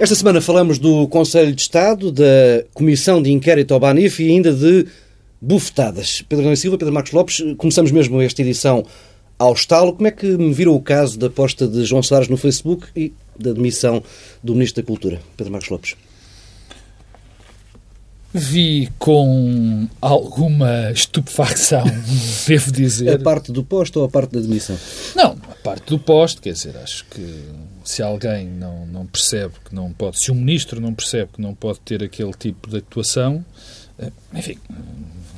Esta semana falamos do Conselho de Estado, da Comissão de Inquérito ao Banif e ainda de bufetadas. Pedro Nunes Silva, Pedro Marcos Lopes, começamos mesmo esta edição ao estalo. Como é que me viram o caso da posta de João Soares no Facebook e da demissão do Ministro da Cultura, Pedro Marcos Lopes? Vi com alguma estupefacção, devo dizer. A parte do posto ou a parte da demissão? Não, parte do posto, quer dizer, acho que se alguém não, não percebe que não pode, se o ministro não percebe que não pode ter aquele tipo de atuação, eh, enfim,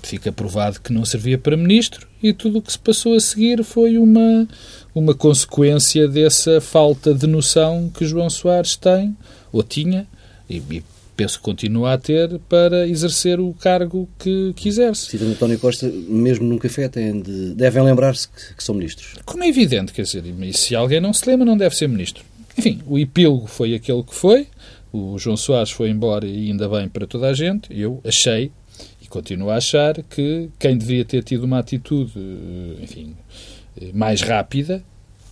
fica provado que não servia para ministro e tudo o que se passou a seguir foi uma, uma consequência dessa falta de noção que João Soares tem, ou tinha, e, e penso que continua a ter para exercer o cargo que, que exerce. Citando António Costa, mesmo num café, de, devem lembrar-se que, que, são ministros. Como é evidente, quer dizer, e se alguém não se lembra, não deve ser ministro. Enfim, o epílogo foi aquele que foi, o João Soares foi embora e ainda bem para toda a gente. Eu achei, e continuo a achar, que quem deveria ter tido uma atitude, enfim, mais rápida,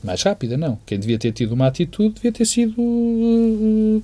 mais rápida não, quem devia ter tido uma atitude devia ter sido uh,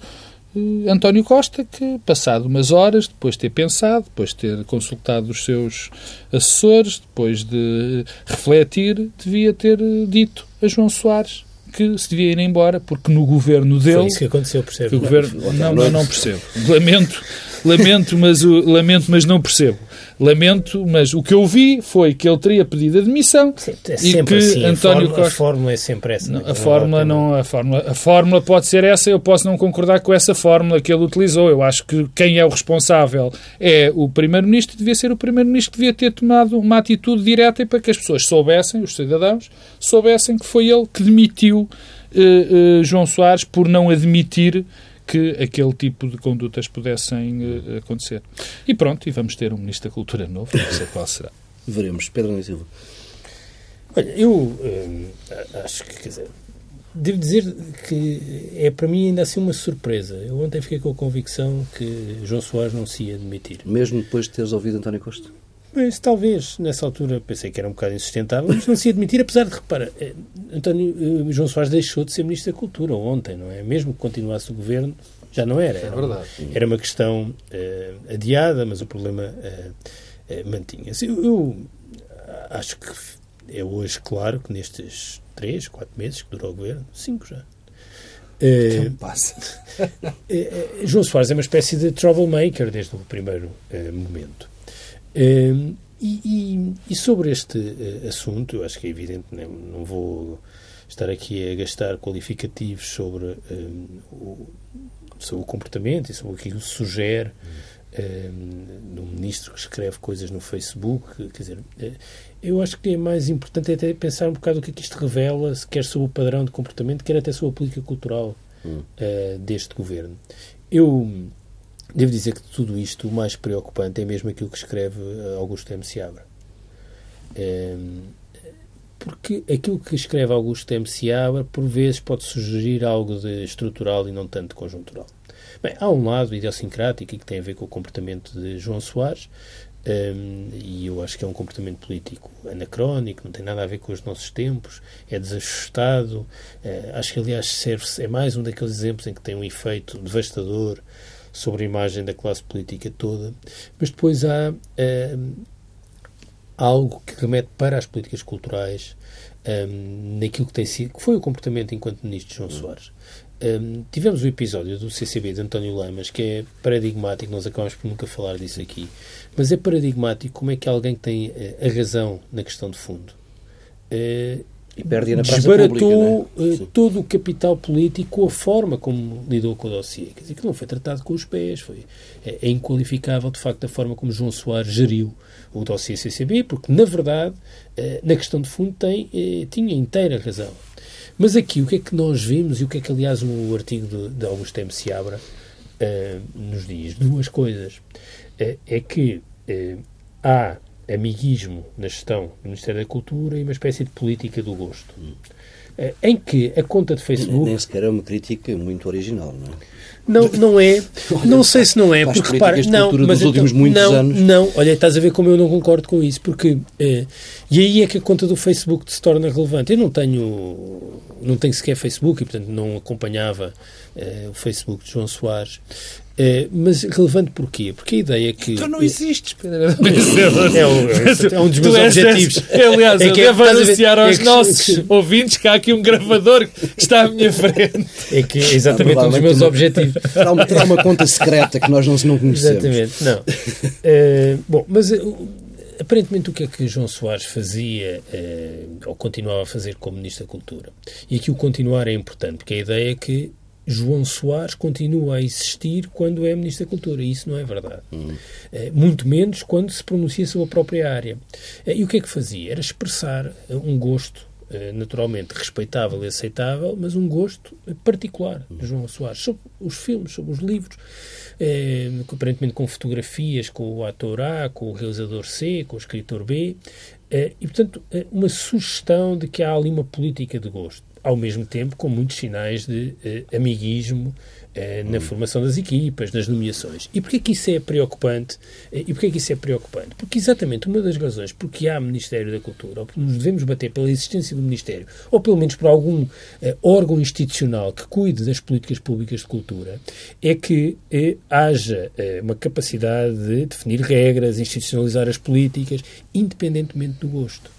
António Costa, que passado umas horas, depois de ter pensado, depois de ter consultado os seus assessores, depois de refletir, devia ter dito a João Soares que se devia ir embora, porque no governo dele... Foi isso que aconteceu, percebe? O governo, não, não, não percebo. Lamento, lamento, mas, lamento, mas não percebo. Lamento, mas o que eu vi foi que ele teria pedido admissão Sim, é e que assim, António a Costa... A fórmula é sempre essa. Não, a, fórmula não, a, fórmula, a fórmula pode ser essa, eu posso não concordar com essa fórmula que ele utilizou. Eu acho que quem é o responsável é o Primeiro-Ministro, devia ser o Primeiro-Ministro que devia ter tomado uma atitude direta para que as pessoas soubessem, os cidadãos, soubessem que foi ele que demitiu uh, uh, João Soares por não admitir que aquele tipo de condutas pudessem uh, acontecer. E pronto, e vamos ter um Ministro da Cultura novo, não sei qual será. Veremos. Pedro Nunes Silva. Olha, eu uh, acho que, quer dizer, devo dizer que é para mim ainda assim uma surpresa. Eu ontem fiquei com a convicção que João Soares não se ia demitir. Mesmo depois de teres ouvido António Costa? Mas talvez, nessa altura, pensei que era um bocado insustentável, mas não se admitir, apesar de, repara, eh, António João Soares deixou de ser Ministro da Cultura ontem, não é? Mesmo que continuasse o governo, já não era. Era, é verdade. Uma, era uma questão uh, adiada, mas o problema uh, uh, mantinha-se. Eu, eu, acho que é hoje claro que nestes três, quatro meses que durou o governo, cinco já, Uh, passa. João Soares é uma espécie de troublemaker desde o primeiro momento. Uh, e, e, e, sobre este assunto, eu acho que é evidente, né, não vou estar aqui a gastar qualificativos sobre o, sobre o comportamento e sobre o que ele sugere um, um ministro que escreve coisas no Facebook. Quer dizer, eh, eu acho que é mais importante até pensar um bocado o que é que isto revela, quer sobre o padrão de comportamento, quer até sobre a política cultural hum. uh, deste governo. Eu devo dizer que de tudo isto o mais preocupante é mesmo aquilo que escreve eh, Augusto M. Seabra. Um, porque aquilo que escreve Augusto M. Seabra, por vezes, pode sugerir algo de estrutural e não tanto conjuntural. Bem, há um lado idiosincrático que tem a ver com o comportamento de João Soares, um, e eu acho que é um comportamento político anacrónico, não tem nada a ver com os nossos tempos, é desajustado. Uh, acho que, aliás, serve é mais um daqueles exemplos em que tem um efeito devastador sobre a imagem da classe política toda. Mas depois há algo que remete para as políticas culturais um, naquilo que tem sido, que foi o comportamento enquanto ministro de João Soares. Um, tivemos o episódio do CCB de António Lamas, que é paradigmático, nós acabamos por nunca falar disso aqui, mas é paradigmático como é que alguém tem uh, a razão na questão de fundo. Uh, e perde na desbaratou pública, uh, todo o capital político, a forma como lidou com o dossiê. Quer dizer, que não foi tratado com os pés, foi, é, é inqualificável, de facto, a forma como João Soares geriu o dossiê CCB, porque, na verdade, na questão de fundo, tem, tinha inteira razão. Mas aqui, o que é que nós vimos e o que é que, aliás, o artigo de, de Augusto M. Seabra uh, nos diz? Duas coisas. Uh, é que uh, há amiguismo na gestão do Ministério da Cultura e uma espécie de política do gosto. eh, em que a conta de Facebook... Nem sequer é uma crítica muito original, não é? Não, não é. Não sei se não é, porque repara, não, mas dos últimos então, muitos não, anos. não, olha, estás a ver como eu não concordo com isso, porque eh, e aí é que a conta do Facebook se torna relevante. Eu não tenho, não tenho sequer Facebook e portanto não acompanhava eh, o Facebook de João Soares. É, mas relevante porquê? Porque a ideia é que. Tu não existes, Pedro. É, o, é um dos meus objetivos. aliás, é eu devo anunciar aos é que, nossos que, ouvintes que há aqui um gravador que está à minha frente. É que é exatamente um dos meus objetivos. Terá uma, terá uma conta secreta que nós não, não conhecemos. Exatamente, não. Uh, bom, mas. Uh, aparentemente o que é que João Soares fazia ou continuava a fazer como Ministro da Cultura? E aqui o continuar é importante, porque a ideia é que João Soares continua a existir quando é Ministro da Cultura. E isso não é verdade. Uhum. muito menos quando se pronuncia sobre a própria área. Eh, e o que é que fazia? Era expressar eh, um gosto naturalmente respeitável e aceitável, mas um gosto particular de João Soares sobre os filmes, sobre os livros, aparentemente com fotografias com o ator A, com o realizador C, com o escritor B, e portanto uma sugestão de que há ali uma política de gosto ao mesmo tempo com muitos sinais de uh, amiguismo uh, na hum. formação das equipas, nas nomeações. E porquê que isso é preocupante? Uh, e porquê que isso é preocupante? Porque exatamente uma das razões porque há Ministério da Cultura, ou nos devemos bater pela existência do Ministério, ou pelo menos por algum órgão institucional que cuide das políticas públicas de cultura, é que haja uma capacidade de definir regras, institucionalizar as políticas, independentemente do gosto.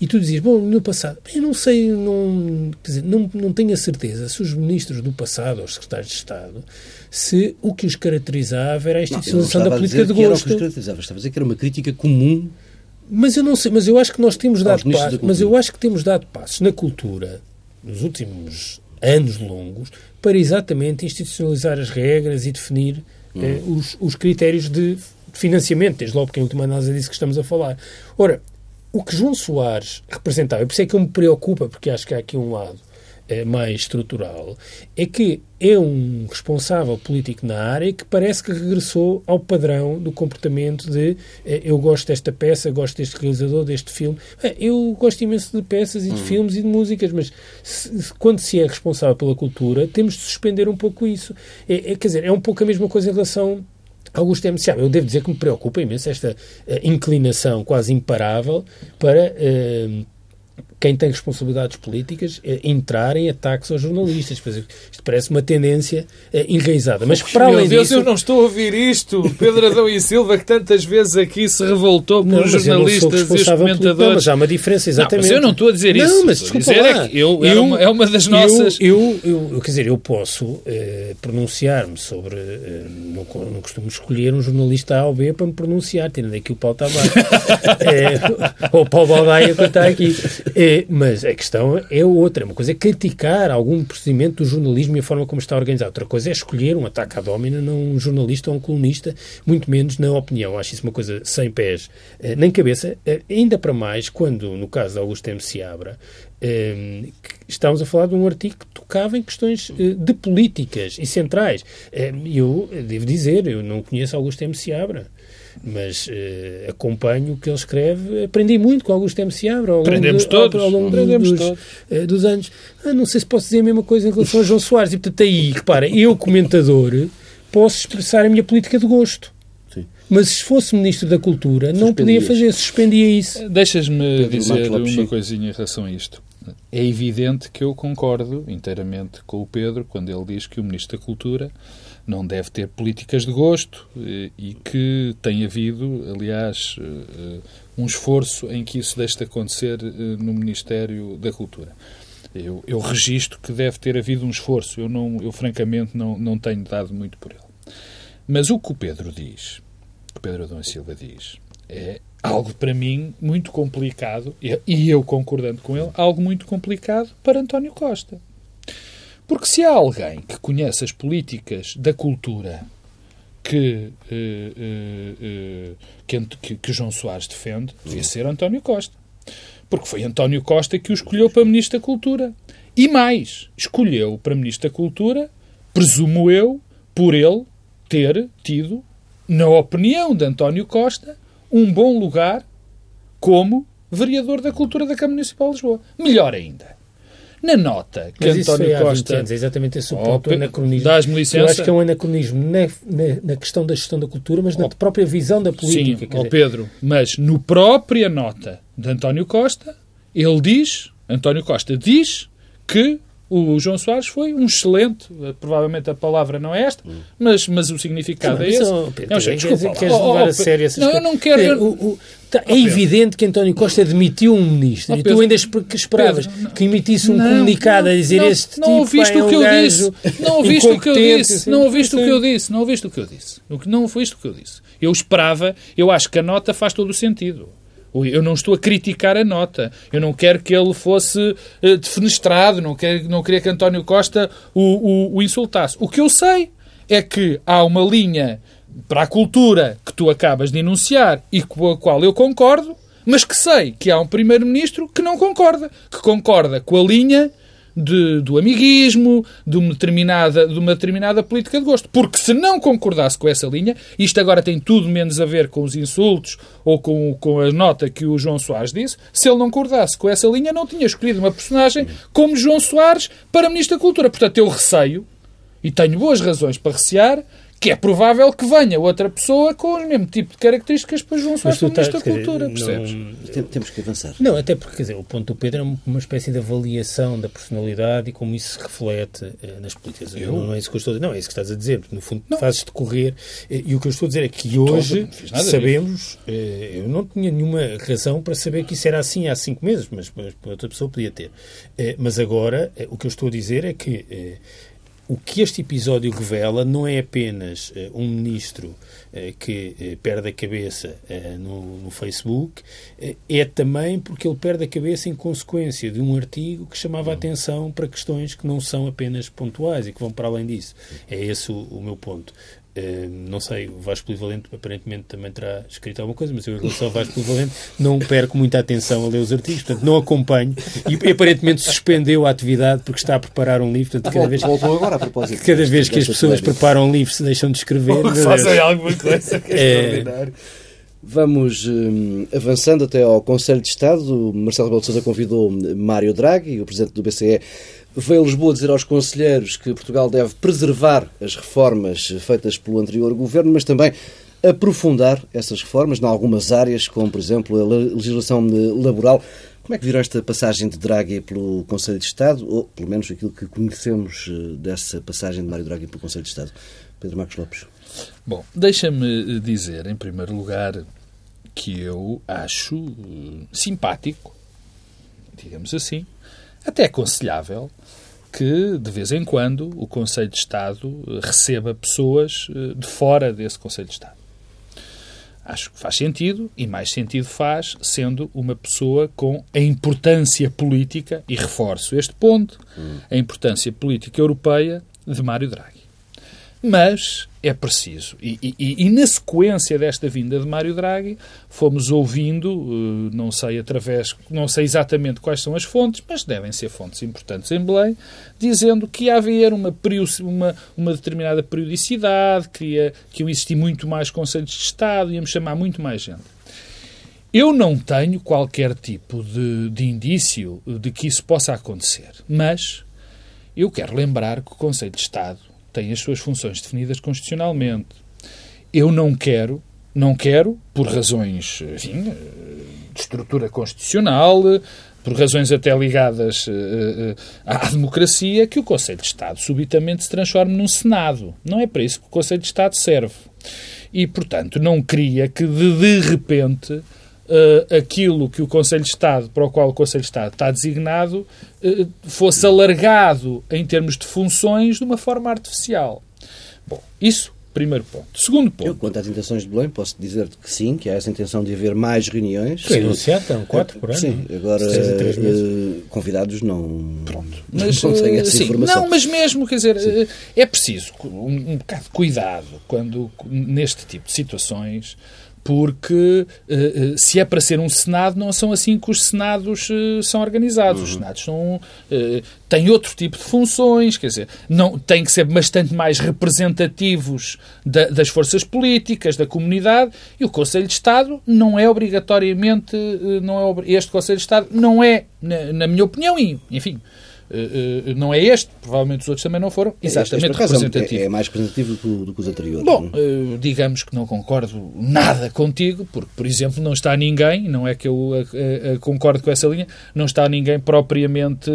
E tu dizias, bom, no passado, eu não sei, não, quer dizer, não, não tenho a certeza se os ministros do passado, ou os secretários de Estado, se o que os caracterizava era a institucionalização da política de gosto. Não, estava a dizer que era uma crítica comum. Mas eu não sei, mas eu acho que nós temos dado passos, mas eu acho que temos dado passos na cultura nos últimos anos longos para exatamente institucionalizar as regras e definir hum. eh, os, os critérios de financiamento, desde logo porque em última análise é disso que estamos a falar. Ora, o que João Soares representava, e por isso é que eu me preocupa, porque acho que há aqui um lado é, mais estrutural, é que é um responsável político na área que parece que regressou ao padrão do comportamento de é, eu gosto desta peça, gosto deste realizador, deste filme. É, eu gosto imenso de peças e de hum. filmes e de músicas, mas se, quando se é responsável pela cultura, temos de suspender um pouco isso. É, é, quer dizer, é um pouco a mesma coisa em relação Augusto M. Seabra, eu devo dizer que me preocupa imenso esta uh, inclinação quase imparável para uh, quem tem responsabilidades políticas eh, entrar em ataques aos jornalistas. Isto parece uma tendência eh, enraizada. Mas para além Meu Deus, disso... eu não estou a ouvir isto. Pedro Adão e Silva, que tantas vezes aqui se revoltou com os jornalistas e os comentadores. Não, mas há uma diferença, exatamente. Não, mas eu não estou a dizer isso. Não, mas desculpa dizer lá. É, eu, é eu, é, uma, é uma das nossas... Eu, eu, eu, quer dizer, eu posso eh, pronunciar-me sobre... Eh, não, não costumo escolher um jornalista A ou B para me pronunciar, tendo aqui o Paulo Tavares. é, ou o Paulo Baldaia, que está aqui. É, mas a questão é outra. Uma coisa é criticar algum procedimento do jornalismo e a forma como está organizado. Outra coisa é escolher um ataque à domina num jornalista ou um colunista, muito menos na opinião. Acho isso uma coisa sem pés eh, nem cabeça. Eh, ainda para mais quando, no caso de Augusto M. Seabra, eh, estávamos a falar de um artigo que tocava em questões de políticas e centrais. eu devo dizer, eu não conheço Augusto M. Seabra mas uh, acompanho o que ele escreve. Aprendi muito com Augusto M. Seabra ao Aprendemos longo, todos. Ao, longo Aprendemos dos, todos. Uh, dos anos. Ah, não sei se posso dizer a mesma coisa em relação a João Soares. E, portanto, aí, repara, eu, comentador, posso expressar a minha política de gosto. Mas se fosse Ministro da Cultura, não podia fazer, suspendia isso. Deixas-me dizer uma coisinha em relação a isto. É evidente que eu concordo inteiramente com o Pedro quando ele diz que o Ministro da Cultura não deve ter políticas de gosto eh, e que tem havido, aliás, eh, um esforço em que isso deixe de acontecer eh, no Ministério da Cultura. Eu, eu registro que deve ter havido um esforço, eu, não, eu francamente não, não tenho dado muito por ele. Mas o que o Pedro diz, o que Pedro Adão Silva diz, é algo para mim muito complicado, e eu concordando com ele, algo muito complicado para António Costa. Porque se há alguém que conhece as políticas da cultura que, eh, eh, eh, que, que, João Soares defende, devia ser António Costa. Porque foi António Costa que o escolheu para Ministro da Cultura. E mais, escolheu para Ministro da Cultura, presumo eu, por ele ter tido, na opinião de António Costa, um bom lugar como vereador da Cultura da Câmara Municipal de Lisboa. Melhor ainda Na nota que Mas António foi há 20 Costa. anos, é exatamente esse o Oh, ponto, anacronismo. dás-me Eu licença? acho que é um anacronismo na, na, na questão da gestão da cultura, mas na própria visão da política. Sim, ó dizer, Pedro, mas no própria nota de António Costa, ele diz, António Costa diz que o João Soares foi um excelente, eh, provavelmente a palavra não é esta, mas, mas o significado Não, é esse. oh, Pedro, É um queres- Desculpa, queres lá. Oh, levar oh, a sério essas Não, eu coisas? não quero... Eu- dizer, o- o- tá- é evidente que António Costa demitiu um ministro Oh, e tu ainda esperavas Pedro, não. que emitisse um Não, comunicado a dizer não, este não tipo ouviste é o que um eu disse. Não ouviste o que eu disse. assim. Não ouviste o que eu disse. Não ouviste o que eu disse. Não ouviste o que eu disse. Eu esperava, eu acho que a nota faz todo o sentido. Eu não estou a criticar a nota. Eu não quero que ele fosse eh, defenestrado. Não, quero, não queria que António Costa o, o, o insultasse. O que eu sei é que há uma linha para a cultura que tu acabas de enunciar e com a qual eu concordo, mas que sei que há um primeiro-ministro que não concorda. Que concorda com a linha de- do amiguismo, de uma, determinada, de uma determinada política de gosto. Porque se não concordasse com essa linha, isto agora tem tudo menos a ver com os insultos ou com, com a nota que o João Soares disse, se ele não concordasse com essa linha, não tinha escolhido uma personagem como João Soares para Ministro da Cultura. Portanto, eu receio, e tenho boas razões para recear, que é provável que venha outra pessoa com o mesmo tipo de características para João Soares para Ministro da dizer, Cultura, não- percebes? Tem- Temos que avançar. Não, até porque, quer dizer, o ponto do Pedro é uma espécie de avaliação da personalidade e como isso se reflete eh, nas políticas. Eu? Não é isso que eu estou a dizer. Não, é isso que estás a dizer. porque, No fundo, Não. fazes decorrer. eh, E o que eu estou a dizer é que hoje não sabemos, eh, eu não tinha nenhuma razão para saber que isso era assim há cinco meses, mas, mas outra pessoa podia ter. Eh, Mas agora, eh, o que eu estou a dizer é que eh, o que este episódio revela não é apenas eh, um ministro eh, que eh, perde a cabeça no, no Facebook, é também porque ele perde a cabeça em consequência de um artigo que chamava a atenção para questões que não são apenas pontuais e que vão para além disso. É esse o, o meu ponto. Eh, não sei, o Vasco Polivalente aparentemente também terá escrito alguma coisa, mas eu, em relação ao Vasco Polivalente, não perco muita atenção a ler os artigos, portanto, não acompanho e aparentemente suspendeu a atividade porque está a preparar um livro. Portanto, cada vez, Voltou agora a propósito. cada vez que as pessoas preparam um livro se deixam de escrever. meu Deus. alguma coisa que É. extraordinário. Vamos hum, avançando até ao Conselho de Estado. O Marcelo Rebelo de Sousa convidou Mário Draghi, o presidente do BCE, veio Lisboa dizer aos conselheiros que Portugal deve preservar as reformas feitas pelo anterior governo, mas também aprofundar essas reformas em algumas áreas, como, por exemplo, a le- legislação laboral. Como é que viram esta passagem de Draghi pelo Conselho de Estado, ou pelo menos aquilo que conhecemos eh, dessa passagem de Mário Draghi pelo Conselho de Estado? Pedro Marcos Lopes. Bom, deixa-me eh, dizer, em primeiro lugar, que eu acho eh, simpático, digamos assim, até aconselhável, que de vez em quando o Conselho de Estado eh, receba pessoas eh, de fora desse Conselho de Estado. Acho que faz sentido, e mais sentido faz sendo uma pessoa com a importância política, e reforço este ponto, a importância política europeia de Mário Draghi. Mas é preciso, e, e- e na sequência desta vinda de Mário Draghi, fomos ouvindo, eh, não sei através, não sei exatamente quais são as fontes, mas devem ser fontes importantes em Belém, dizendo que ia haver uma, uma, uma determinada periodicidade, que, ia, que iam existir muito mais conselhos de Estado, íamos chamar muito mais gente. Eu não tenho qualquer tipo de, de indício de que isso possa acontecer, mas eu quero lembrar que o Conselho de Estado tem as suas funções definidas constitucionalmente. Eu não quero, não quero, por razões, enfim, eh, de estrutura constitucional, por razões até ligadas eh, eh, à democracia, que o Conselho de Estado subitamente se transforme num Senado. Não é para isso que o Conselho de Estado serve. E, portanto, não queria que de, de repente eh, aquilo que o Conselho de Estado, para o qual o Conselho de Estado está designado, eh, fosse alargado em termos de funções de uma forma artificial. Bom, isso, primeiro ponto. Segundo Eu, ponto. quanto às intenções de Belém, posso dizer que sim, que há essa intenção de haver mais reuniões. Foi anunciado, estão quatro por ano. Sim, agora Seis a três meses. eh, convidados não, Pronto. Mas, não tenho essa sim, informação. Não, mas mesmo, quer dizer, eh, é preciso um, um bocado de cuidado quando, neste tipo de situações, porque eh, eh, se é para ser um Senado, não são assim que os Senados eh, são organizados. Os Senados são, têm outro tipo de funções, quer dizer, não, têm que ser bastante mais representativos da- das forças políticas, da comunidade, e o Conselho de Estado não é obrigatoriamente, não é, este Conselho de Estado não é, na, na minha opinião, e, enfim, Uh, uh, não é este, provavelmente os outros também não foram exatamente este, este representativo. É, é, mais representativo do, do que os anteriores. Bom, uh, digamos que não concordo nada contigo, porque, por exemplo, não está ninguém, não é que eu concordo com essa linha, não está ninguém propriamente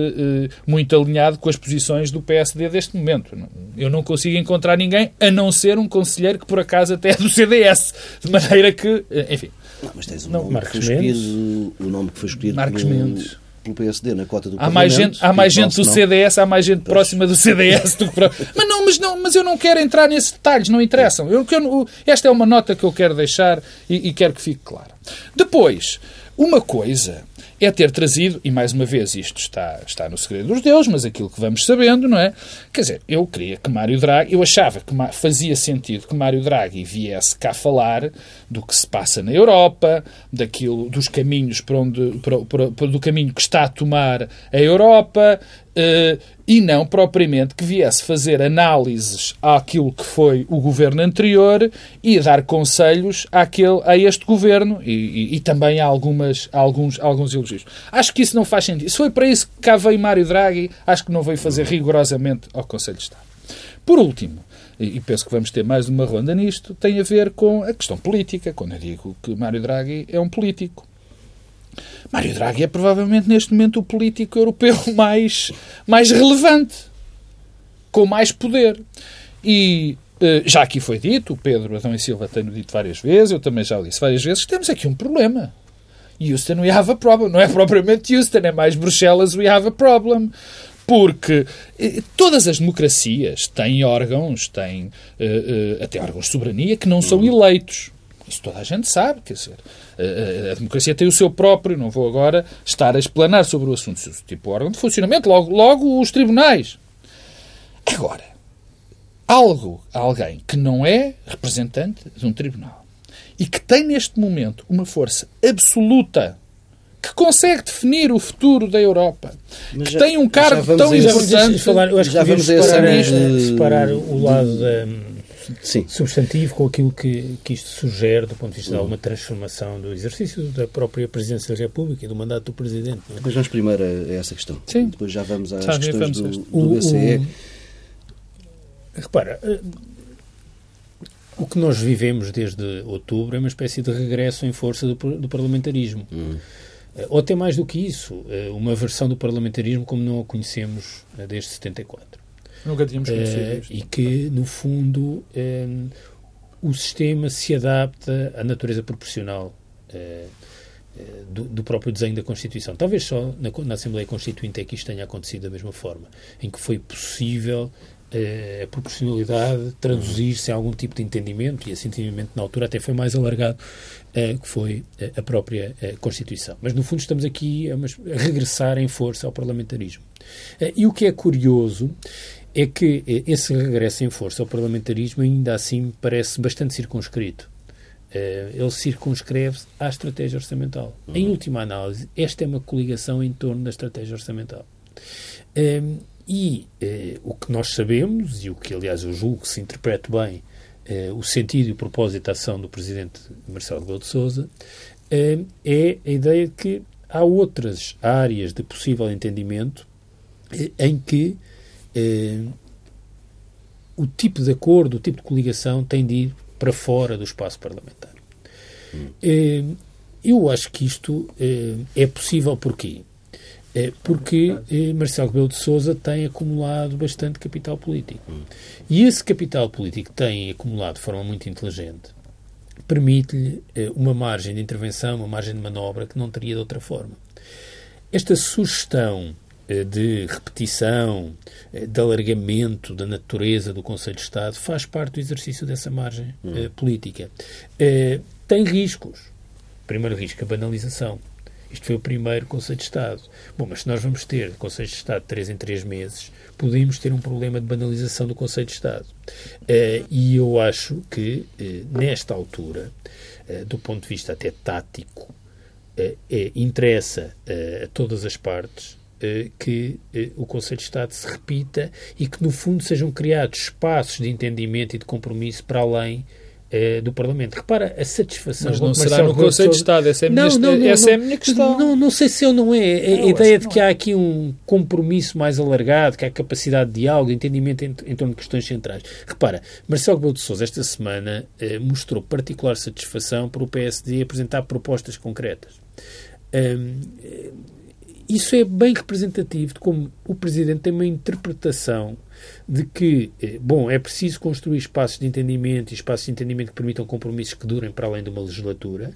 muito alinhado com as posições do PSD deste momento. Eu não consigo encontrar ninguém, a não ser um conselheiro que, por acaso, até é do CDS. De maneira que, enfim. Não, mas tens o, não, nome, que foi escolhido, o nome que foi escolhido Marcos pelo, Mendes pelo PSD na cota do há mais gente Há mais gente do não. CDS, há mais gente próxima do CDS do que para... mas, não, mas, não, mas eu não quero entrar nesses detalhes, não interessam. Eu, eu, esta é uma nota que eu quero deixar e, e quero que fique clara. Depois, uma coisa é ter trazido, e mais uma vez isto está, está no segredo dos deuses, mas aquilo que vamos sabendo, não é? Quer dizer, eu queria que Mário Draghi, eu achava que fazia sentido que Mário Draghi viesse cá falar do que se passa na Europa, daquilo, dos caminhos para onde, para, para, para, do caminho que está a tomar a Europa, e não propriamente que viesse fazer análises àquilo que foi o governo anterior e dar conselhos àquele, a este governo e, e, e também a, algumas, a alguns, a alguns elogios. Acho que isso não faz sentido. Se foi para isso que cá veio Mário Draghi, acho que não veio fazer rigorosamente ao Conselho de Estado. Por último, e penso que vamos ter mais uma ronda nisto, tem a ver com a questão política, quando eu digo que Mário Draghi é um político. Mário Draghi é provavelmente neste momento o político europeu mais, mais relevante, com mais poder. E eh, já aqui foi dito, o Pedro Adão e Silva tem dito várias vezes, eu também já o disse várias vezes, temos aqui um problema. Houston, we have a problem. Não é propriamente Houston, é mais Bruxelas, we have a problem. Porque eh, todas as democracias têm órgãos, têm uh, até órgãos de soberania que não são eleitos. Isso toda a gente sabe, quer dizer, a, a, democracia tem o seu próprio, não vou agora estar a explanar sobre o assunto, tipo órgão de funcionamento, logo, logo os tribunais. Agora, algo, alguém que não é representante de um tribunal e que tem neste momento uma força absoluta que consegue definir o futuro da Europa, Mas que já, tem um cargo tão importante. Falar, eu acho já que vamos separar, separar o lado da Sim. substantivo com aquilo que, que isto sugere do ponto de vista de alguma transformação do exercício da própria Presidência da República e do mandato do Presidente. É? Depois vamos primeiro a essa questão. Sim. Depois já vamos às já questões do, do o, BCE. O, repara, eh, o que nós vivemos desde outubro é uma espécie de regresso em força do, do parlamentarismo. Hum. Eh, ou até mais do que isso, eh, uma versão do parlamentarismo como não a conhecemos desde 74. Nunca tínhamos conhecido uh, E que, no fundo, um, eh, o sistema se adapta à natureza proporcional uh, do, do, próprio desenho da Constituição. Talvez só na, na, Assembleia Constituinte é que isto tenha acontecido da mesma forma, em que foi possível uh, a proporcionalidade traduzir-se em algum tipo de entendimento, e esse entendimento na altura até foi mais alargado, uh, que foi a própria Constituição. Mas, no fundo, estamos aqui a, a regressar em força ao parlamentarismo. e o que é curioso é que eh, esse regresso em força ao parlamentarismo ainda assim parece bastante circunscrito. Eh, ele circunscreve-se à estratégia orçamental. Uhum. Em última análise, esta é uma coligação em torno da estratégia orçamental. Ehm, e eh, o que nós sabemos, e o que aliás eu julgo que se interprete bem o sentido e o propósito da ação do Presidente Marcelo Rebelo de Sousa, é a ideia de que há outras áreas de possível entendimento em que eh, o tipo de acordo, o tipo de coligação tem de ir para fora do espaço parlamentar. Hum. Eh, eu acho que isto eh, é possível porquê? É porque eh, Marcelo Rebelo de Sousa tem acumulado bastante capital político. Hum. E esse capital político que tem acumulado de forma muito inteligente permite-lhe eh, uma margem de intervenção, uma margem de manobra que não teria de outra forma. Esta sugestão eh, de repetição, eh, de alargamento da natureza do Conselho de Estado, faz parte do exercício dessa margem hum. política. tem riscos. Primeiro risco, a banalização. Isto foi o primeiro Conselho de Estado. Bom, mas se nós vamos ter Conselho de Estado de 3 em 3 meses, podemos ter um problema de banalização do Conselho de Estado. e eu acho que, nesta altura, do ponto de vista até tático, interessa a todas as partes eh, que eh, o Conselho de Estado se repita e que, no fundo, sejam criados espaços de entendimento e de compromisso para além eh, do Parlamento. Repara a satisfação. Mas não será no Conselho de Estado, essa é a minha, não, não, não, essa é minha questão. Não, não sei se eu não é. A, ideia de que há aqui um compromisso mais alargado, que há capacidade de diálogo, entendimento em, torno de questões centrais. Repara, Marcelo Rebelo de Sousa esta semana eh, mostrou particular satisfação por o PSD apresentar propostas concretas. Eh, isso é bem representativo de como o Presidente tem uma interpretação de que, eh, bom, é preciso construir espaços de entendimento e espaços de entendimento que permitam compromissos que durem para além de uma legislatura.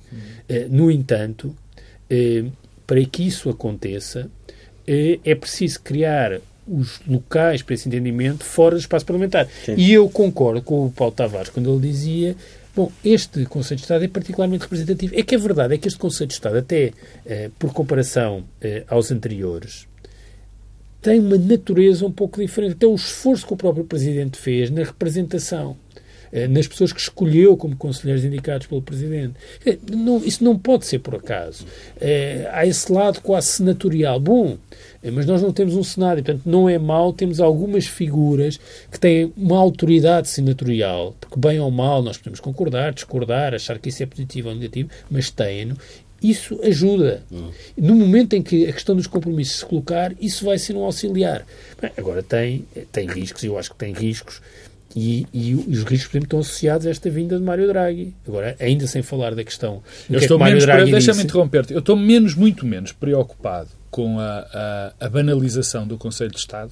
Eh, No entanto, eh, para que isso aconteça, é preciso criar os locais para esse entendimento fora do espaço parlamentar. Sim. E eu concordo com o Paulo Tavares quando ele dizia Bom, este Conselho de Estado é particularmente representativo. É que é verdade, é que este Conselho de Estado, até eh, por comparação eh, aos anteriores, tem uma natureza um pouco diferente. Até o esforço que o próprio Presidente fez na representação, nas pessoas que escolheu como conselheiros indicados pelo Presidente. Eh, não- isso não pode ser por acaso. Eh, há esse lado quase senatorial. Bom, eh, mas nós não temos um Senado e, portanto, não é mau temos algumas figuras que têm uma autoridade senatorial, porque, bem ou mal, nós podemos concordar, discordar, achar que isso é positivo ou negativo, mas têm-no. Isso ajuda. No momento em que a questão dos compromissos se colocar, isso vai ser um auxiliar. Bem, agora tem, tem riscos, e eu acho que tem riscos, e, e os riscos, por exemplo, estão associados a esta vinda de Mário Draghi. Agora, ainda sem falar da questão do que Eu é que estou Mário menos, Draghi deixa-me interromper-te, eu estou menos, muito menos preocupado com a, a, a banalização do Conselho de Estado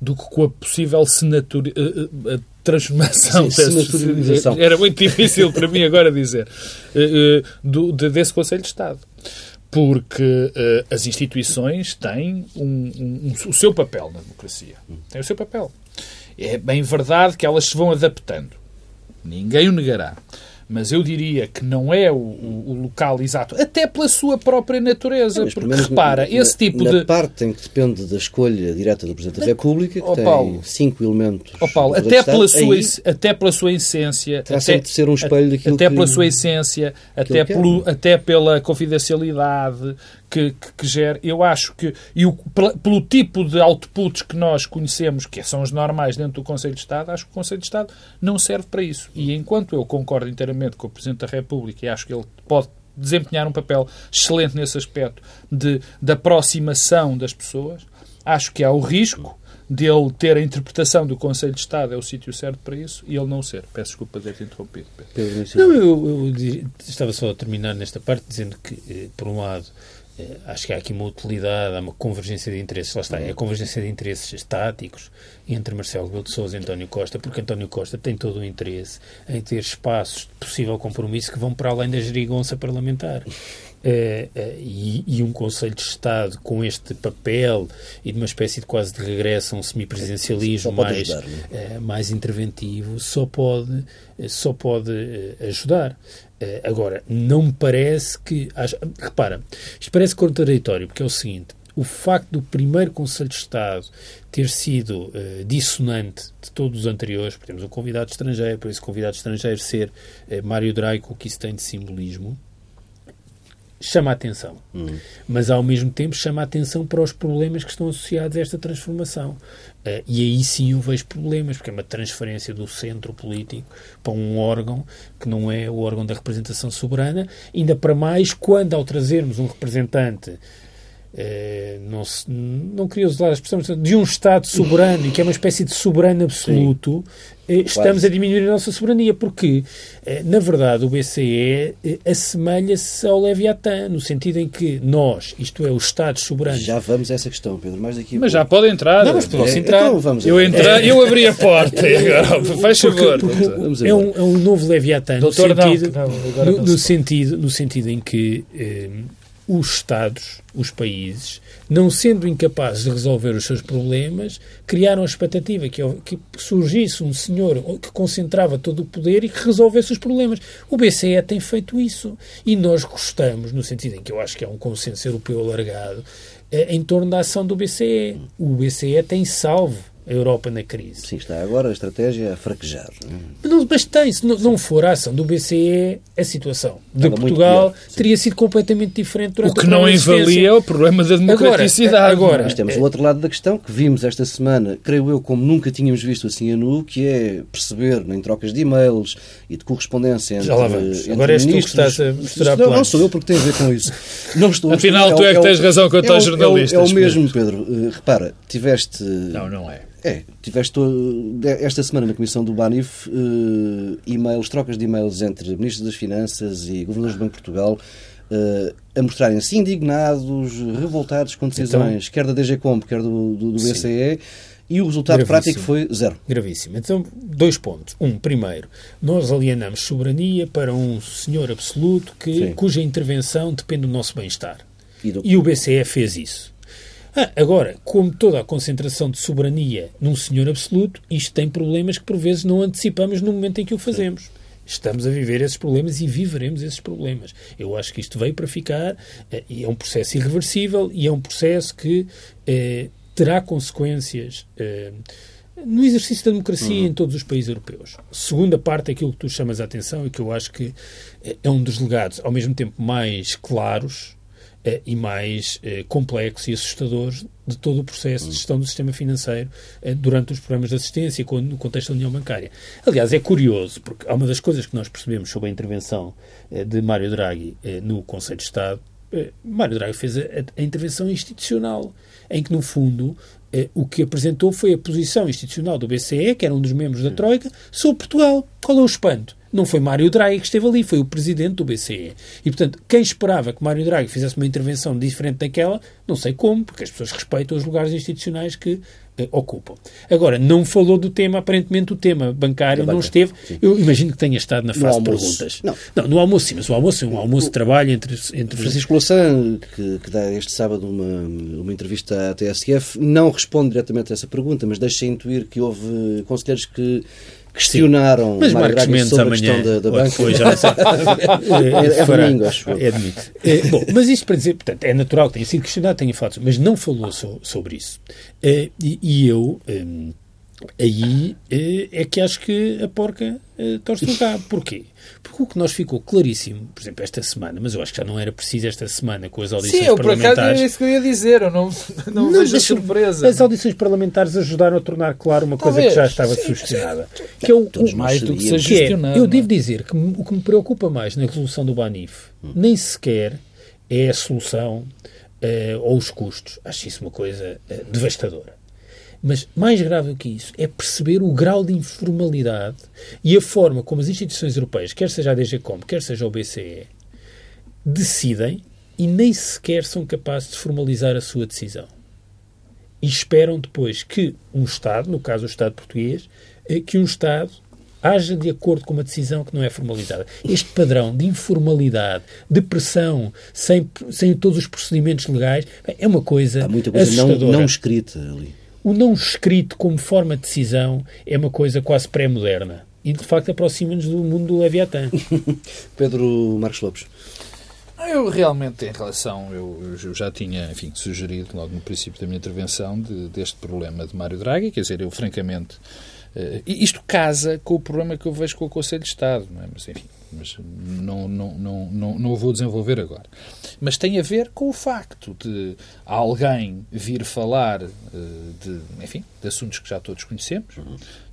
do que com a possível senatori, a, a- a transformação Sim, era muito difícil para mim agora dizer eh, eh, do, de- desse Conselho de Estado. Porque eh, as instituições têm um- um- um- o seu papel na democracia. Têm o seu papel é bem verdade que elas se vão adaptando Ninguém o negará. Mas eu diria que não é o, o- local exato, até pela sua própria natureza. Pelo porque repara, na- esse tipo na de. parte em que depende da escolha direta do Presidente da República, que tem Paulo. cinco elementos. Ó Paulo, até de pela, Estado, sua, aí até pela sua essência, até, de ser um espelho daquilo até que- pela sua essência, até, é. pelo, até pela confidencialidade que, que, que gera, eu acho que, e o, pelo tipo de outputs que nós conhecemos, que são os normais dentro do Conselho de Estado, acho que o Conselho de Estado não serve para isso. E enquanto eu concordo inteiramente com o Presidente da República e acho que ele pode desempenhar um papel excelente nesse aspecto de, de aproximação das pessoas, acho que há o risco dele ter a interpretação do Conselho de Estado é o sítio certo para isso e ele não ser. Peço desculpa de ter interrompido. Pedro. Não, eu, eu estava só a terminar nesta parte dizendo que, eh, por um lado, acho que há aqui uma utilidade, há uma convergência de interesses, lá está, é a convergência de interesses estáticos entre Marcelo Rebelo de Sousa e António Costa, porque António Costa tem todo o interesse em ter espaços de possível compromisso que vão para além da gerigonça parlamentar. Eh, eh, e, e um Conselho de Estado com este papel e de uma espécie de quase de regresso a um semipresidencialismo mais, ajudar, não eh, mais interventivo só pode, só pode ajudar. Agora, não me parece que. haja- repara, isto parece contraditório, porque é o seguinte: o facto do primeiro Conselho de Estado ter sido eh, dissonante de todos os anteriores, porque temos um convidado estrangeiro, por esse convidado estrangeiro ser eh, Mário Draghi, o que isso tem de simbolismo, chama a atenção. Mas, ao mesmo tempo, chama a atenção para os problemas que estão associados a esta transformação. Eh, e aí sim eu vejo problemas, porque é uma transferência do centro político para um órgão que não é o órgão da representação soberana, ainda para mais quando, ao trazermos um representante eh, não, se, não queria usar a expressão de um Estado soberano e que é uma espécie de soberano absoluto, eh, estamos a diminuir a nossa soberania, porque, eh, na verdade, o BCE assemelha-se ao Leviatã, no sentido em que nós, isto é, os Estados soberanos, Já vamos a essa questão, Pedro. Mais daqui a Mas já pouco. pode entrar. Não, mas posso É, entrar. Então vamos Eu entrei, eu abri a porta. e agora, faz favor. porque Vamos é, um, é um novo Leviatã, no não, sentido, não, agora no, não no se sentido, no sentido em que eh, os Estados, os países, não sendo incapazes de resolver os seus problemas, criaram a expectativa que, que surgisse um senhor que concentrava todo o poder e que resolvesse os problemas. O BCE tem feito isso. E nós gostamos, no sentido em que eu acho que é um consenso europeu alargado, eh, em torno da ação do BCE. O BCE tem salvo a Europa na crise. Sim, está agora a estratégia a fraquejar. Mas, não, mas tem, se não, não for a ação do BCE, a situação de Estava Portugal teria sido completamente diferente durante O que a não invalia o problema da democraticidade. Agora, agora, é? Mas temos o outro lado da questão que vimos esta semana, creio eu, como nunca tínhamos visto assim a nu, que é perceber em trocas de e-mails e de correspondência entre, Já lá vamos. entre Agora és tu que estás a misturar não, não sou eu porque tem a ver com isso. Não estou Afinal, tu é que tens razão quanto é o- aos jornalistas, É o, é mesmo, Pedro. Eh, repara, tiveste. Não, não é. É, tiveste esta semana na Comissão do Banif uh, e-mails, trocas de e-mails entre Ministros das Finanças e Governadores do Banco de Portugal uh, a mostrarem-se indignados, revoltados com decisões, quer da DGCOM, quer do, do, do. BCE, e o resultado Gravíssimo. prático foi zero. Gravíssimo. Então, dois pontos. Um, primeiro, nós alienamos soberania para um senhor absoluto que, Sim. cuja intervenção depende do nosso bem-estar. E do- E o BCE fez isso. Ah, agora, como toda a concentração de soberania num senhor absoluto, isto tem problemas que por vezes não antecipamos no momento em que o fazemos. Estamos a viver esses problemas e viveremos esses problemas. Eu acho que isto veio para ficar eh, e é um processo irreversível e é um processo que eh, terá consequências eh, no exercício da democracia em todos os países europeus. Segunda parte é aquilo que tu chamas a atenção e que eu acho que eh, é um dos legados, ao mesmo tempo mais claros e mais eh, complexos e assustadores de todo o processo de gestão do sistema financeiro eh, durante os programas de assistência no contexto da União Bancária. Aliás, é curioso, porque há uma das coisas que nós percebemos sobre a intervenção eh, de Mário Draghi eh, no Conselho de Estado, eh, Mário Draghi fez a, intervenção institucional, em que, no fundo, eh, o que apresentou foi a posição institucional do BCE, que era um dos membros da Troika, sobre Portugal. Qual é o espanto? Não foi Mário Draghi que esteve ali, foi o presidente do BCE. E, portanto, quem esperava que Mário Draghi fizesse uma intervenção diferente daquela, não sei como, porque as pessoas respeitam os lugares institucionais que eh, ocupam. Agora, não falou do tema, aparentemente o tema bancário Da não esteve. sim. Eu imagino que tenha estado na fase de perguntas. Não. no almoço sim, mas o almoço é um almoço de trabalho entre... entre Francisco Louçã, que, que dá este sábado uma, uma entrevista à TSF, não responde diretamente a essa pergunta, mas deixa intuir que houve conselheiros que questionaram Mas Marcos Mendes sobre a amanhã, questão da, da é foi, já não sei. É- é fará. domingo, acho. É domingo. É, bom, mas isto para dizer, portanto, é natural que tenha sido questionado, tenha falado, mas não falou so- sobre isso. Eh, e, e eu, hum, aí eh, é que acho que a porca eh, torce o cabo. Porquê? Porque o que nós ficou claríssimo, por exemplo, esta semana, mas eu acho que já não era preciso esta semana com as audições Sim, eu por acaso parlamentares. é isso que eu ia dizer. Eu não, não, vejo a mas surpresa. As audições parlamentares ajudaram a tornar claro uma coisa que Talvez. já estava Sim, sugestionada. Que é o, Todos mais do que que é, gestionado. eu não é? devo dizer que o que me preocupa mais na resolução do Banif nem sequer é a solução eh, ou os custos. Acho isso uma coisa eh, devastadora. Mas mais grave do que isso é perceber o grau de informalidade e a forma como as instituições europeias, quer seja a DGCOM, quer seja o BCE, decidem e nem sequer são capazes de formalizar a sua decisão. E esperam depois que um Estado, no caso o Estado português, eh, que um Estado haja de acordo com uma decisão que não é formalizada. Este padrão de informalidade, de pressão, sem, sem todos os procedimentos legais, é uma coisa Há muita coisa não, assustadora. não escrita ali. O não escrito como forma de decisão é uma coisa quase pré-moderna. E, de facto, aproxima-nos do mundo do Leviatã. Pedro Marcos Lopes. Eu realmente, em relação, eu, eu já tinha, enfim, sugerido logo no princípio da minha intervenção de- deste problema de Mário Draghi, quer dizer, eu francamente, e isto casa com o problema que eu vejo com o Conselho de Estado, não é? mas enfim, mas não, não, não, não, não o vou desenvolver agora. Mas tem a ver com o facto de alguém vir falar eh, de, enfim, de assuntos que já todos conhecemos,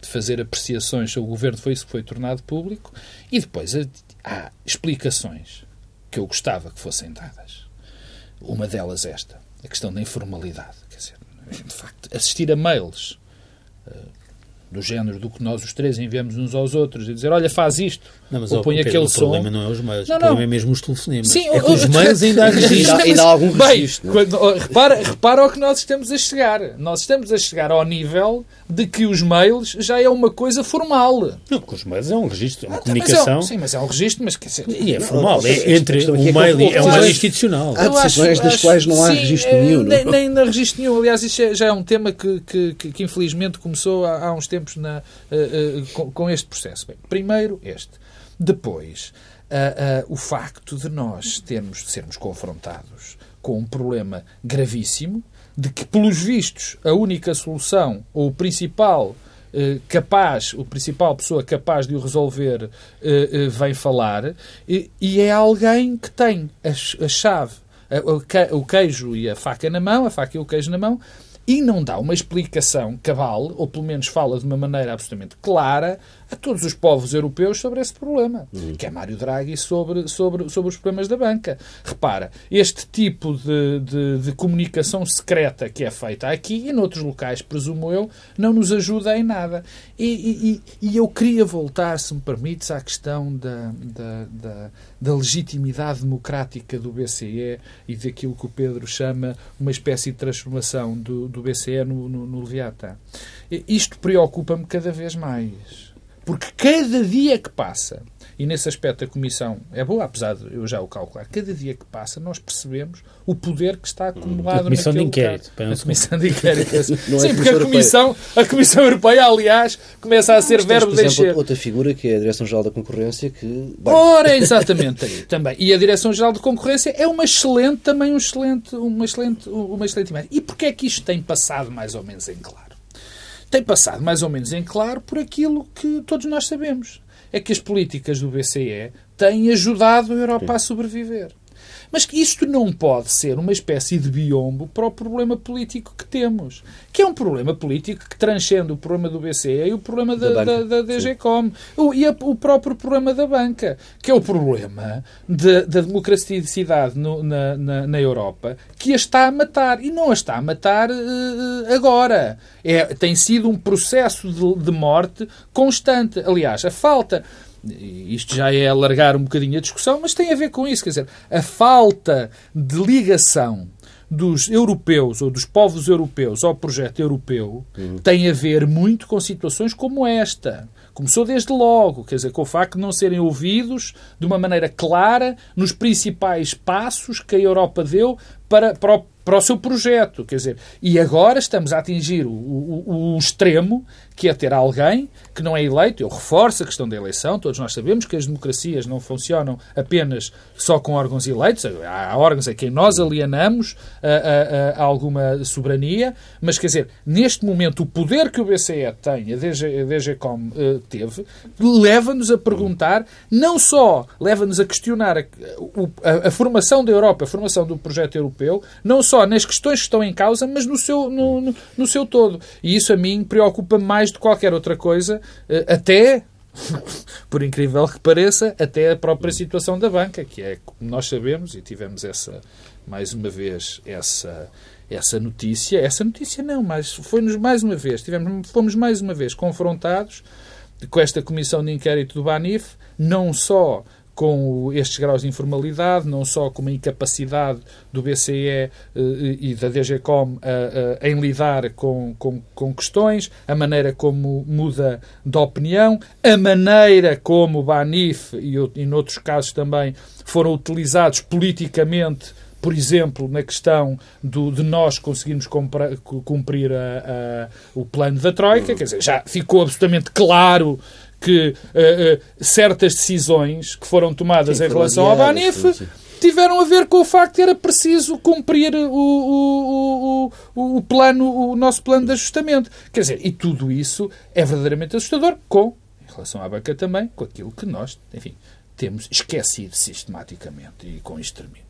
de fazer apreciações sobre o governo, foi isso que foi tornado público, e depois há- explicações que eu gostava que fossem dadas. Uma delas esta, a questão da informalidade. Quer dizer, de facto, assistir a mails eh, do género do que nós os três enviamos uns aos outros e dizer, olha, faz isto, Não, mas ou põe aquele o som. problema não é os mails, Não, o problema não. é mesmo os telefonemas. Sim, é que o- os mails ainda há registro. Ainda há- ainda há algum Bem, registro. quando- repara, repara ao que nós estamos a chegar. Nós estamos a chegar ao nível de que os mails já é uma coisa formal. Não, porque os mails é um registro, é uma Ah, mas é um- comunicação. sim, mas é um registro, mas quer dizer... E é formal. É, entre questão o é mail houve é um mail institucional. Há decisões das quais não há sim, registro eh, nenhum, Nem, é? nem na registro nenhum. Aliás, isto é- já é um tema que, que, que- que infelizmente começou há, há uns tempos na, eh, eh, com, com este processo. Bem, primeiro este. Depois, ah, ah, o facto de nós termos de sermos confrontados com um problema gravíssimo de que, pelos vistos, a única solução ou o principal eh, capaz, o principal pessoa capaz de o resolver eh, eh, vem falar e, é alguém que tem a, chave, o queijo e a faca na mão, a faca e o queijo na mão, e não dá uma explicação cabal, ou pelo menos fala de uma maneira absolutamente clara, a todos os povos europeus sobre esse problema, uhum. que é Mário Draghi sobre, sobre, sobre os problemas da banca. Repara, este tipo de, de, de, comunicação secreta que é feita aqui e noutros locais, presumo eu, não nos ajuda em nada. E, e, e eu queria voltar, se me permites, à questão da, da, da, da legitimidade democrática do BCE e daquilo que o Pedro chama uma espécie de transformação do, do BCE no, no, no Leviatã. Isto preocupa-me cada vez mais porque cada dia que passa, e nesse aspecto a Comissão é boa, apesar de eu já o calcular, cada dia que passa nós percebemos o poder que está acumulado a Comissão de Inquérito. A Comissão de Inquérito. É Sim, porque a Comissão, a Comissão Europeia, aliás, começa a ser verbo de encher. outra figura que é a Direção-Geral da Concorrência que... Bem. Ora, é exatamente aí, também. E a Direção-Geral da Concorrência é uma excelente, também um excelente, uma excelente, uma excelente imagem. E porquê é que isto tem passado mais ou menos em claro? Tem passado mais ou menos em claro por aquilo que todos nós sabemos. É que as políticas do BCE têm ajudado a Europa a sobreviver. Mas que isto não pode ser uma espécie de biombo para o problema político que temos, que é um problema político que transcende o problema do BCE e o problema da, da, da, da DGCOM o, e a, o próprio problema da banca, que é o problema de, da democraticidade no, na, na, na, Europa, que a está a matar. E não a está a matar uh, agora. É, tem sido um processo de, de morte constante. Aliás, a falta isto já é alargar um bocadinho a discussão, mas tem a ver com isso. Quer dizer, a falta de ligação dos europeus ou dos povos europeus ao projeto europeu uhum. tem a ver muito com situações como esta. Começou desde logo, quer dizer, com o facto de não serem ouvidos de uma maneira clara nos principais passos que a Europa deu para, para, o, para o seu projeto. Quer dizer, e agora estamos a atingir o, o, o extremo que é ter alguém que não é eleito. Eu reforço a questão da eleição. Todos nós sabemos que as democracias não funcionam apenas só com órgãos eleitos. Há órgãos a quem nós alienamos a, a, a alguma soberania. Mas, quer dizer, neste momento, o poder que o BCE tem, a, DG, DGCOM teve, leva-nos a perguntar, não só leva-nos a questionar a, a, a, formação da Europa, a formação do projeto europeu, não só nas questões que estão em causa, mas no seu, no, no, no seu todo. E isso a mim preocupa mais mais de qualquer outra coisa, eh, até por incrível que pareça, até a própria situação da banca, que é, como nós sabemos, e tivemos essa, mais uma vez, essa, essa notícia, essa notícia não, mas foi-nos mais uma vez, tivemos, fomos mais uma vez confrontados com esta comissão de inquérito do Banif, não só com estes graus de informalidade, não só com a incapacidade do BCE eh, e da DGCOM em lidar com, com, com, questões, a maneira como muda de opinião, a maneira como o Banif e, e, noutros casos também, foram utilizados politicamente por exemplo, na questão do, de nós conseguirmos cumprir a, a, o plano da Troika, quer dizer, já ficou absolutamente claro que uh, uh, certas decisões que foram tomadas sim, em relação ao Banif tiveram a ver com o facto de era preciso cumprir o, o, o, o, plano, o nosso plano de ajustamento. Quer dizer, e tudo isso é verdadeiramente assustador com, em relação à banca também, com aquilo que nós, enfim, temos esquecido sistematicamente. E com isto termino.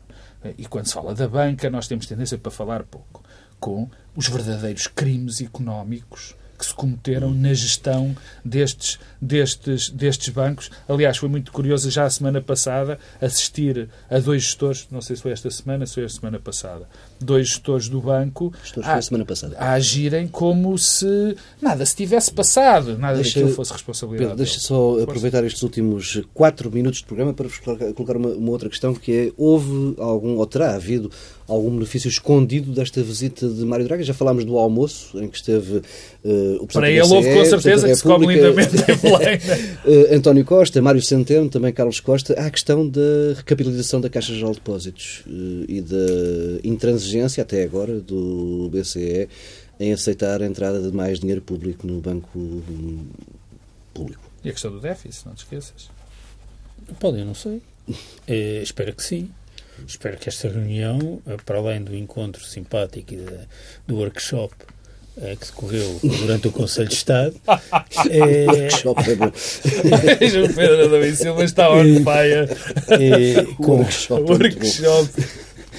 E quando se fala da banca, nós temos tendência para falar pouco com os verdadeiros crimes económicos que se cometeram na gestão destes, destes, destes bancos. Aliás, foi muito curioso já a semana passada assistir a dois gestores, não sei se foi esta semana, se foi a semana passada, dois gestores do banco a, a, semana passada. a agirem como se nada se tivesse passado, nada deixa, daquilo fosse responsabilidade. Pedro, deixa só aproveitar estes últimos quatro minutos de programa para vos colocar uma, uma outra questão que é, houve algum, ou terá havido algum benefício escondido desta visita de Mário Draghi. Já falámos do almoço, em que esteve uh, o Presidente Para ele houve com certeza que se come lindamente uh, António Costa, Mário Centeno, também Carlos Costa. Há a questão da recapitalização da Caixa Geral de Depósitos uh, e da intransigência, até agora, do BCE em aceitar a entrada de mais dinheiro público no banco público. E a questão do déficit, não te esqueças. Pode, eu não sei. É, espero que sim. espero que esta reunião, eh, para além do encontro simpático e do workshop eh, que decorreu durante o Conselho de Estado. é... Workshop é bom. João Pedro Adão Silva está on fire. É, com Workshop. Workshop.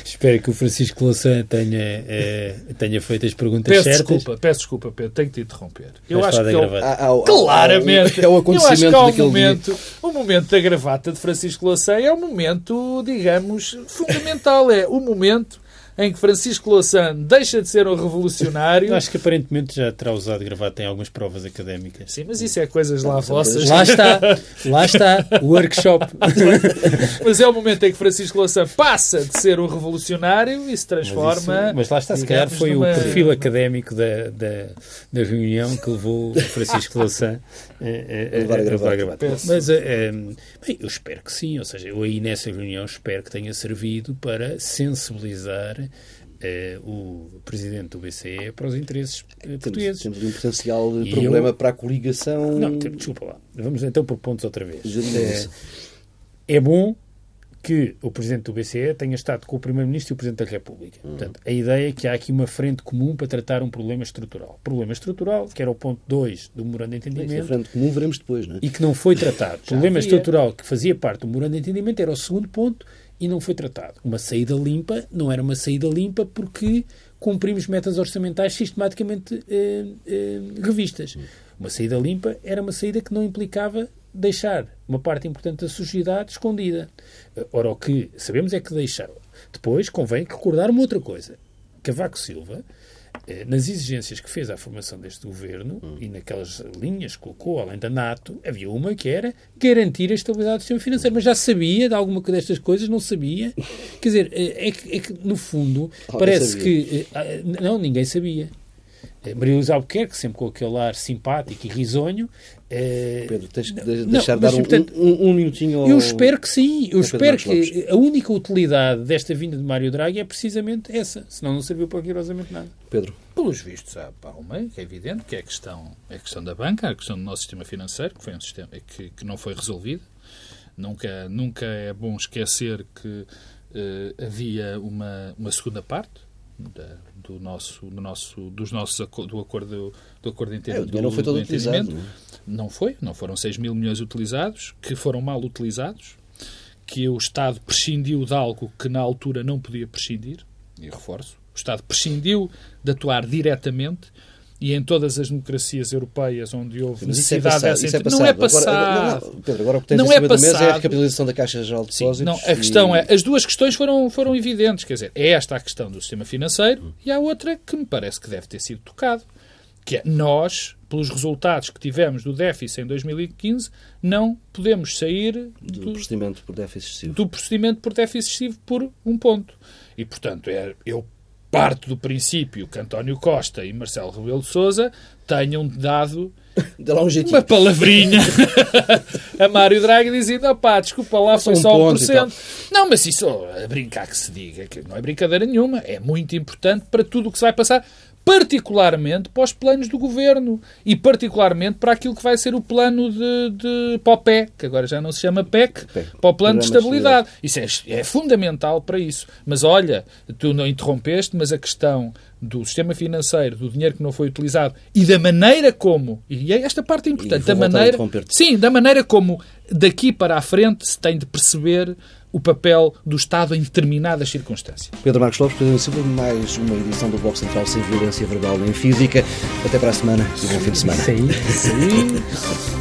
Espero que o Francisco Louçã tenha, eh, tenha feito as perguntas Peço certas. desculpa, peço desculpa, Pedro, tenho que te interromper. Eu Vais acho que eu-. Há- há- há- Claramente. É o Eu acho que acontecimento há um daquele dia. momento, o momento da gravata de Francisco Louçã é um momento, digamos, fundamental. É o momento em que Francisco Louçã deixa de ser um revolucionário. Acho que aparentemente já terá usado gravata em algumas provas académicas. Sim, mas isso é coisas lá vossas. Lá está, lá está, o workshop. Mas é o momento em que Francisco Louçã passa de ser um revolucionário e se Mas, transforma. isso- mas lá está, se calhar foi numa- o perfil académico da, da, da reunião que levou Francisco Louçã A levar a a gravata. Mas, eh, eh, bem, eu espero que sim, ou seja, eu aí nessa reunião espero que tenha servido para sensibilizar eh, o presidente do BCE para os interesses eh, Temos, portugueses. temos um potencial E problema eu- para a coligação. Não, tem- desculpa lá. Vamos então por pontos outra vez. É, é bom que o Presidente do BCE tenha estado com o Primeiro-Ministro e o Presidente da República. Portanto, a ideia é que há aqui uma frente comum para tratar um problema estrutural. Problema estrutural, que era o ponto 2 do Memorando de é Entendimento, frente comum, veremos depois, não é? e que não foi tratado. problema havia. estrutural que fazia parte do Memorando de Entendimento era o segundo ponto e não foi tratado. Uma saída limpa não era uma saída limpa porque cumprimos metas orçamentais sistematicamente eh, eh, revistas. Uma saída limpa era uma saída que não implicava deixar uma parte importante da sociedade escondida. Eh, Ora, o que sabemos é que deixaram. Depois, convém recordar uma outra coisa. Cavaco Silva, nas exigências que fez à formação deste governo e naquelas linhas que colocou, além da NATO, havia uma que era garantir a estabilidade do sistema financeiro. Mas já sabia de alguma destas coisas, não sabia. Quer dizer, eh, é que, é que, no fundo, parece que. eh, ah, Não, ninguém sabia. Eh, Maria Luísa Albuquerque, sempre com aquele ar simpático e risonho. eh, Pedro, tens que não, de- não, deixar de mas, dar um, portanto, um, um minutinho ao... eu espero que sim. Eu espero que a única utilidade desta vinda de Mário Draghi é precisamente essa. Senão não serviu para rigorosamente nada. Pedro, Pelos vistos, há há um meio, que é evidente, que é a questão, é a questão da banca, a questão do nosso sistema financeiro, que foi um sistema que, que não foi resolvido. Nunca, nunca é bom esquecer que eh, havia uma, uma segunda parte da- do nosso, do nosso, dos nossos do acordo do acordo é, inteiro dinheiro não foi todo utilizado. não é? não foi, não foram 6 mil milhões utilizados, que foram mal utilizados, que o Estado prescindiu de algo que na altura não podia prescindir, e reforço, o Estado prescindiu de atuar diretamente e em todas as democracias europeias onde houve é necessidade passado. dessa é não é passado. passado. Agora, agora, não, Pedro, agora o que tens Não em é mesa é a passado. recapitalização da Caixa Geral de Sim, Depósitos. não, a questão e- é, as duas questões foram, foram evidentes, quer dizer, é esta a questão do sistema financeiro e há outra que me parece que deve ter sido tocado, que é nós, pelos resultados que tivemos do déficit em 2015, não podemos sair do do, procedimento por déficit excessivo. do procedimento por déficit excessivo por um ponto. E, portanto, é, eu parto do princípio que António Costa e Marcelo Rebelo de Sousa tenham dado um uma palavrinha a Mário Draghi dizendo, opá, desculpa lá, foi só ponto e 1%. Não, mas isso, a brincar que se diga, que não é brincadeira nenhuma, é muito importante para tudo o que se vai passar, particularmente para os planos do governo e particularmente para aquilo que vai ser o plano de, de para o PEC, que agora já não se chama PEC, PEC, para o plano de de estabilidade. Isso é, é fundamental para isso. Mas olha, tu não interrompeste, mas a questão do sistema financeiro, do dinheiro que não foi utilizado e da maneira como, e é esta parte importante, da maneira, sim, da maneira como daqui para a frente se tem de perceber o papel do Estado em determinadas circunstâncias. Pedro Marcos Lopes, Silva, mais uma edição do Bloco Central sem violência verbal nem física. Até para a semana e bom fim de semana. Isso aí.